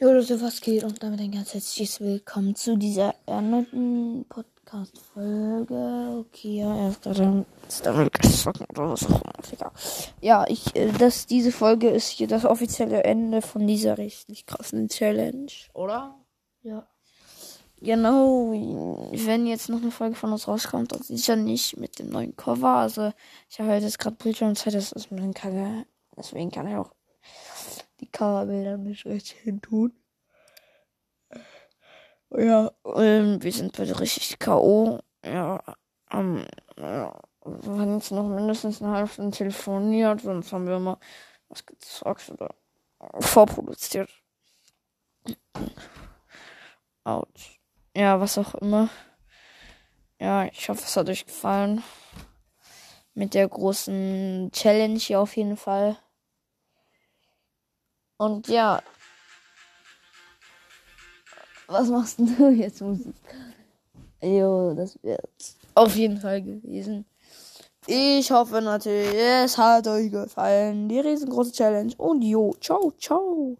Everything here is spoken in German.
Jo Leute, was geht? Und damit ein ganz herzliches Willkommen zu dieser erneuten Podcast-Folge. Okay, ja, er ist gerade damit gezogen oder was auch immer. Ja, ich, äh, das, diese Folge ist hier das offizielle Ende von dieser richtig krassen Challenge, oder? Ja. Genau, wenn jetzt noch eine Folge von uns rauskommt, dann sicher nicht mit dem neuen Cover. Also, ich habe halt jetzt gerade Bildschirmzeit, das ist mir ein Kacke. Deswegen kann ich auch die Coverbilder nicht richtig hin tun. Ja, ähm, wir sind beide richtig K.O. Ja, ähm, ja, wir haben jetzt noch mindestens eine halbe Stunde telefoniert, sonst haben wir immer was gezockt oder vorproduziert. Autsch. Ja, was auch immer. Ja, ich hoffe, es hat euch gefallen. Mit der großen Challenge hier auf jeden Fall. Und ja. Was machst du jetzt Musik? Jo, das wird auf jeden Fall gewesen. Ich hoffe natürlich, es hat euch gefallen. Die riesengroße Challenge. Und jo, ciao, ciao.